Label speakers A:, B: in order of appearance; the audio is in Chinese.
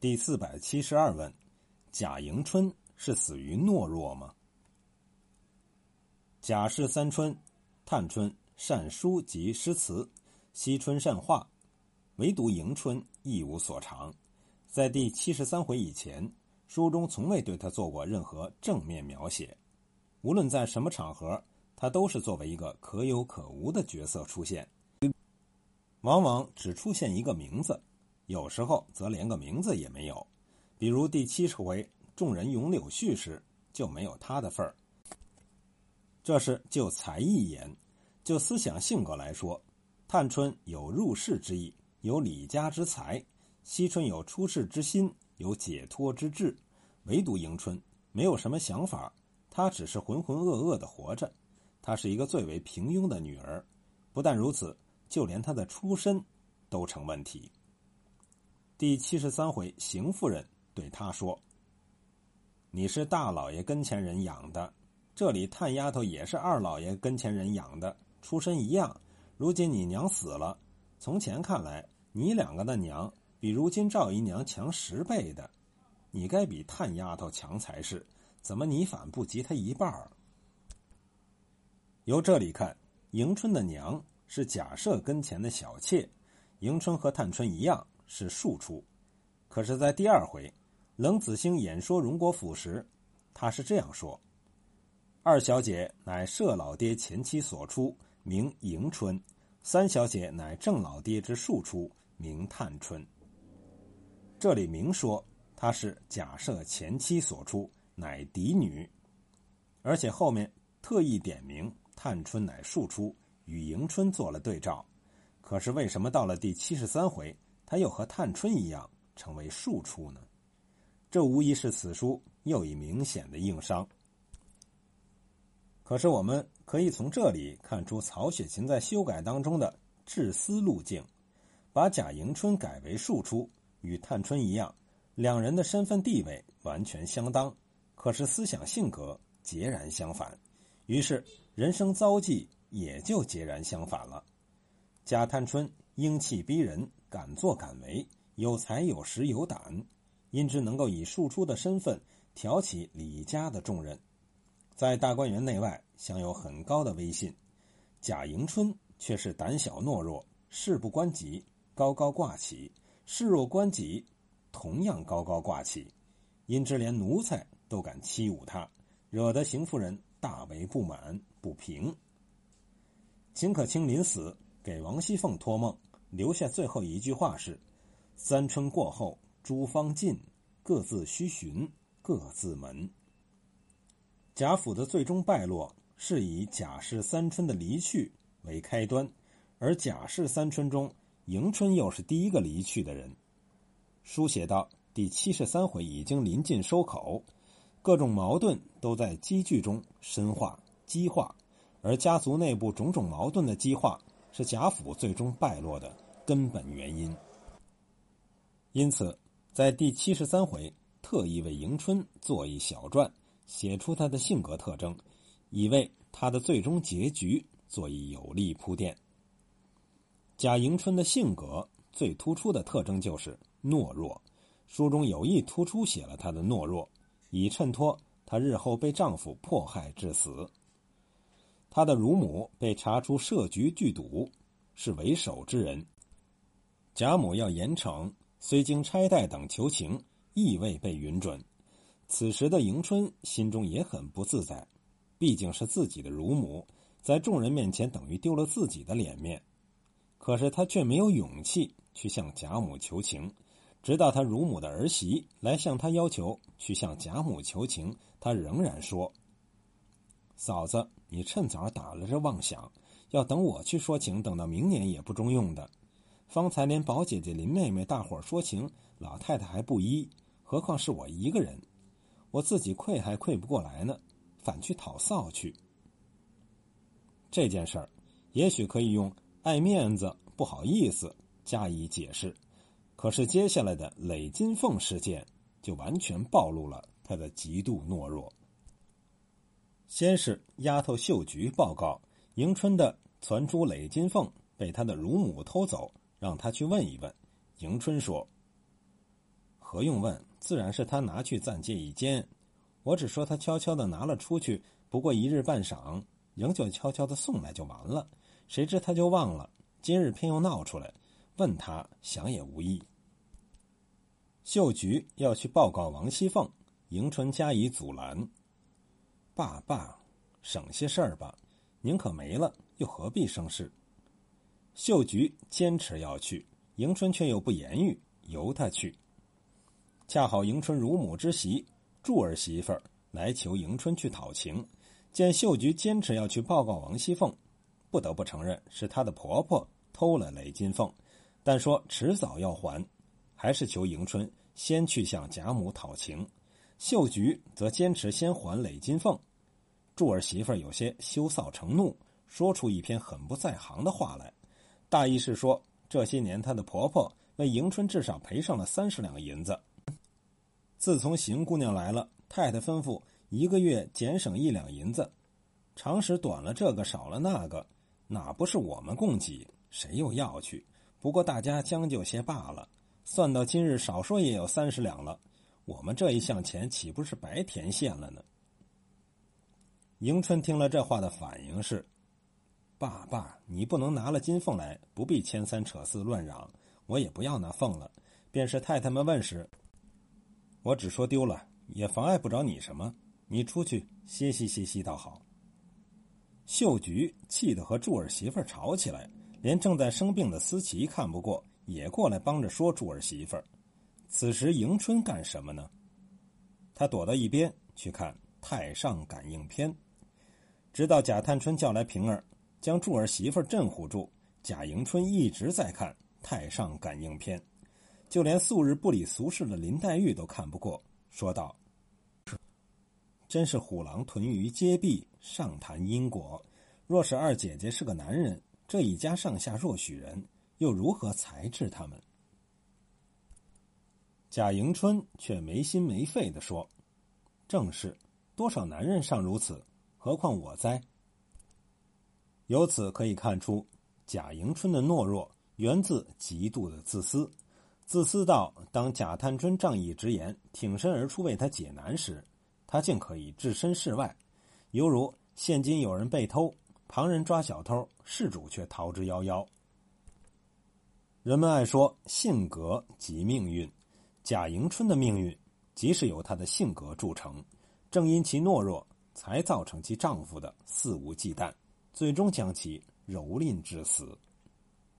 A: 第四百七十二问：贾迎春是死于懦弱吗？贾氏三春，探春善书及诗词，惜春善画，唯独迎春一无所长。在第七十三回以前，书中从未对他做过任何正面描写。无论在什么场合，他都是作为一个可有可无的角色出现，往往只出现一个名字。有时候则连个名字也没有，比如第七十回众人咏柳絮时就没有他的份儿。这是就才艺言，就思想性格来说，探春有入世之意，有李家之才；惜春有出世之心，有解脱之志。唯独迎春没有什么想法，她只是浑浑噩噩的活着。她是一个最为平庸的女儿，不但如此，就连她的出身都成问题。第七十三回，邢夫人对他说：“你是大老爷跟前人养的，这里探丫头也是二老爷跟前人养的，出身一样。如今你娘死了，从前看来，你两个的娘比如今赵姨娘强十倍的，你该比探丫头强才是，怎么你反不及她一半儿？”由这里看，迎春的娘是贾赦跟前的小妾，迎春和探春一样。是庶出，可是，在第二回，冷子兴演说荣国府时，他是这样说：“二小姐乃舍老爹前妻所出，名迎春；三小姐乃郑老爹之庶出，名探春。”这里明说她是假设前妻所出，乃嫡女，而且后面特意点名探春乃庶出，与迎春做了对照。可是，为什么到了第七十三回？他又和探春一样成为庶出呢？这无疑是此书又一明显的硬伤。可是我们可以从这里看出曹雪芹在修改当中的治思路径，把贾迎春改为庶出，与探春一样，两人的身份地位完全相当，可是思想性格截然相反，于是人生遭际也就截然相反了。贾探春英气逼人。敢作敢为，有才有识有胆，因之能够以庶出的身份挑起李家的重任，在大观园内外享有很高的威信。贾迎春却是胆小懦弱，事不关己，高高挂起；事若关己，同样高高挂起。因之连奴才都敢欺侮他，惹得邢夫人大为不满不平。秦可卿临死给王熙凤托梦。留下最后一句话是：“三春过后，诸方尽，各自须寻，各自门。”贾府的最终败落是以贾氏三春的离去为开端，而贾氏三春中，迎春又是第一个离去的人。书写到第七十三回已经临近收口，各种矛盾都在积聚中深化激化，而家族内部种种矛盾的激化。是贾府最终败落的根本原因。因此，在第七十三回特意为迎春做一小传，写出她的性格特征，以为她的最终结局做一有力铺垫。贾迎春的性格最突出的特征就是懦弱，书中有意突出写了她的懦弱，以衬托她日后被丈夫迫害致死。他的乳母被查出设局聚赌，是为首之人。贾母要严惩，虽经差代等求情，亦未被允准。此时的迎春心中也很不自在，毕竟是自己的乳母，在众人面前等于丢了自己的脸面。可是他却没有勇气去向贾母求情，直到他乳母的儿媳来向他要求去向贾母求情，他仍然说：“嫂子。”你趁早打了这妄想，要等我去说情，等到明年也不中用的。方才连宝姐姐、林妹妹大伙说情，老太太还不依，何况是我一个人？我自己愧还愧不过来呢，反去讨臊去。这件事儿，也许可以用爱面子、不好意思加以解释，可是接下来的累金凤事件，就完全暴露了他的极度懦弱。先是丫头秀菊报告迎春的攒珠累金凤被她的乳母偷走，让她去问一问。迎春说：“何用问？自然是他拿去暂借一间。我只说他悄悄的拿了出去，不过一日半晌，仍旧悄悄的送来就完了。谁知他就忘了，今日偏又闹出来，问他想也无益。秀菊要去报告王熙凤，迎春加以阻拦。爸爸，省些事儿吧，宁可没了，又何必生事？秀菊坚持要去，迎春却又不言语，由他去。恰好迎春乳母之媳祝儿媳妇儿来求迎春去讨情，见秀菊坚持要去报告王熙凤，不得不承认是她的婆婆偷了雷金凤，但说迟早要还，还是求迎春先去向贾母讨情。秀菊则坚持先还雷金凤，祝儿媳妇儿有些羞臊成怒，说出一篇很不在行的话来，大意是说这些年她的婆婆为迎春至少赔上了三十两银子。自从邢姑娘来了，太太吩咐一个月减省一两银子，常使短了这个少了那个，哪不是我们供给？谁又要去？不过大家将就些罢了。算到今日，少说也有三十两了，我们这一项钱岂不是白填现了呢？迎春听了这话的反应是：“爸爸，你不能拿了金凤来，不必牵三扯四乱嚷，我也不要那凤了。”便是太太们问时。我只说丢了，也妨碍不着你什么。你出去歇息歇息倒好。秀菊气得和祝儿媳妇吵起来，连正在生病的思琪看不过，也过来帮着说祝儿媳妇。此时迎春干什么呢？他躲到一边去看《太上感应篇》，直到贾探春叫来平儿，将柱儿媳妇镇唬住。贾迎春一直在看《太上感应篇》。就连素日不理俗事的林黛玉都看不过，说道：“真是虎狼屯于街壁，上谈因果。若是二姐姐是个男人，这一家上下若许人，又如何裁制他们？”贾迎春却没心没肺的说：“正是，多少男人尚如此，何况我哉？”由此可以看出，贾迎春的懦弱源自极度的自私。自私到，当贾探春仗义直言，挺身而出为他解难时，他竟可以置身事外，犹如现今有人被偷，旁人抓小偷，事主却逃之夭夭。人们爱说性格即命运，贾迎春的命运即是由他的性格铸成，正因其懦弱，才造成其丈夫的肆无忌惮，最终将其蹂躏致死。